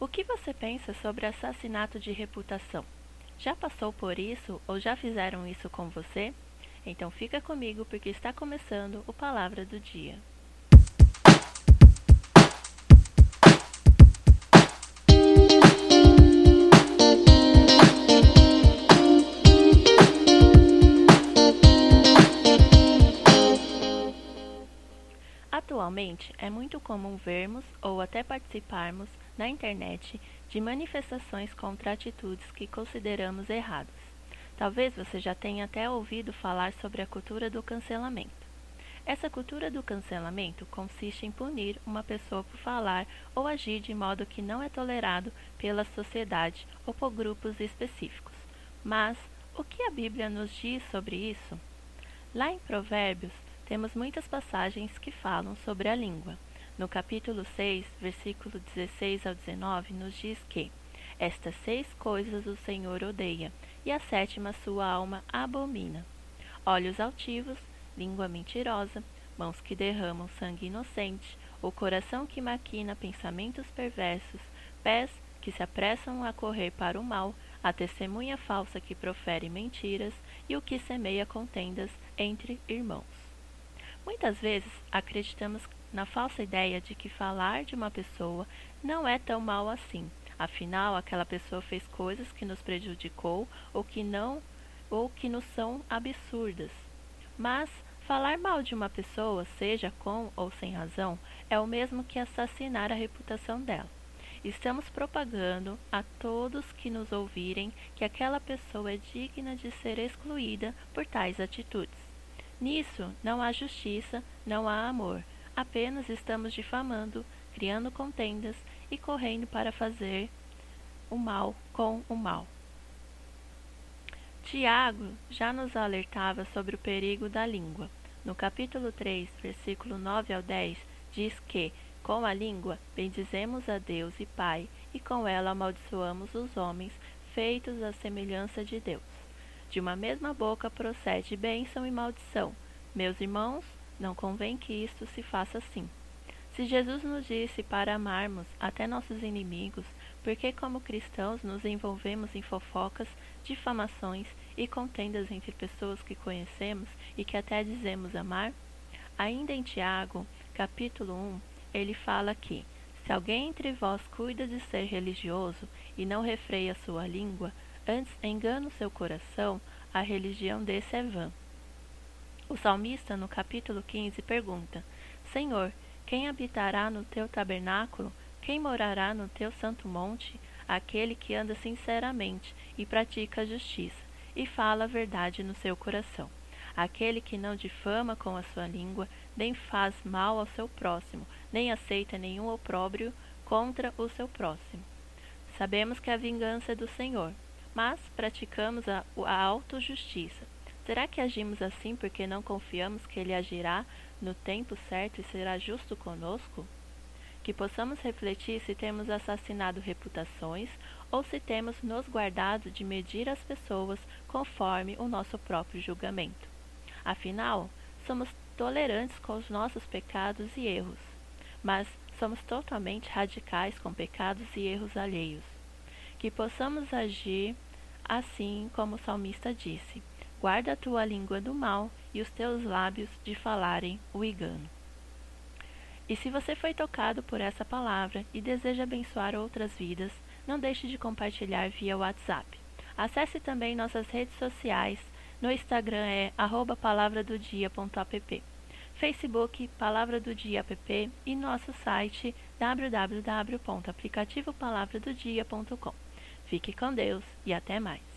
O que você pensa sobre assassinato de reputação? Já passou por isso ou já fizeram isso com você? Então fica comigo porque está começando o Palavra do Dia. Atualmente, é muito comum vermos ou até participarmos na internet de manifestações contra atitudes que consideramos erradas. Talvez você já tenha até ouvido falar sobre a cultura do cancelamento. Essa cultura do cancelamento consiste em punir uma pessoa por falar ou agir de modo que não é tolerado pela sociedade ou por grupos específicos. Mas o que a Bíblia nos diz sobre isso? Lá em Provérbios, temos muitas passagens que falam sobre a língua. No capítulo 6, versículo 16 ao 19, nos diz que estas seis coisas o Senhor odeia, e a sétima sua alma abomina: olhos altivos, língua mentirosa, mãos que derramam sangue inocente, o coração que maquina pensamentos perversos, pés que se apressam a correr para o mal, a testemunha falsa que profere mentiras e o que semeia contendas entre irmãos. Muitas vezes acreditamos na falsa ideia de que falar de uma pessoa não é tão mal assim. Afinal, aquela pessoa fez coisas que nos prejudicou ou que não ou que nos são absurdas. Mas falar mal de uma pessoa, seja com ou sem razão, é o mesmo que assassinar a reputação dela. Estamos propagando a todos que nos ouvirem que aquela pessoa é digna de ser excluída por tais atitudes. Nisso não há justiça, não há amor. Apenas estamos difamando, criando contendas e correndo para fazer o mal com o mal. Tiago já nos alertava sobre o perigo da língua. No capítulo 3, versículo 9 ao 10, diz que, com a língua, bendizemos a Deus e Pai, e com ela amaldiçoamos os homens, feitos à semelhança de Deus. De uma mesma boca procede bênção e maldição. Meus irmãos, não convém que isto se faça assim. Se Jesus nos disse para amarmos até nossos inimigos, por que, como cristãos, nos envolvemos em fofocas, difamações e contendas entre pessoas que conhecemos e que até dizemos amar? Ainda em Tiago, capítulo 1, ele fala que: Se alguém entre vós cuida de ser religioso e não refreia sua língua, antes engana o seu coração, a religião desse é vã. O salmista, no capítulo 15, pergunta: Senhor, quem habitará no teu tabernáculo? Quem morará no teu santo monte? Aquele que anda sinceramente e pratica a justiça e fala a verdade no seu coração. Aquele que não difama com a sua língua, nem faz mal ao seu próximo, nem aceita nenhum opróbrio contra o seu próximo. Sabemos que a vingança é do Senhor, mas praticamos a, a autojustiça. Será que agimos assim porque não confiamos que Ele agirá no tempo certo e será justo conosco? Que possamos refletir se temos assassinado reputações ou se temos nos guardado de medir as pessoas conforme o nosso próprio julgamento. Afinal, somos tolerantes com os nossos pecados e erros, mas somos totalmente radicais com pecados e erros alheios. Que possamos agir assim como o salmista disse: Guarda a tua língua do mal e os teus lábios de falarem o engano. E se você foi tocado por essa palavra e deseja abençoar outras vidas, não deixe de compartilhar via WhatsApp. Acesse também nossas redes sociais. No Instagram é palavradodia.app. Facebook Palavra do Dia app e nosso site www.aplicativopalavradodia.com. Fique com Deus e até mais.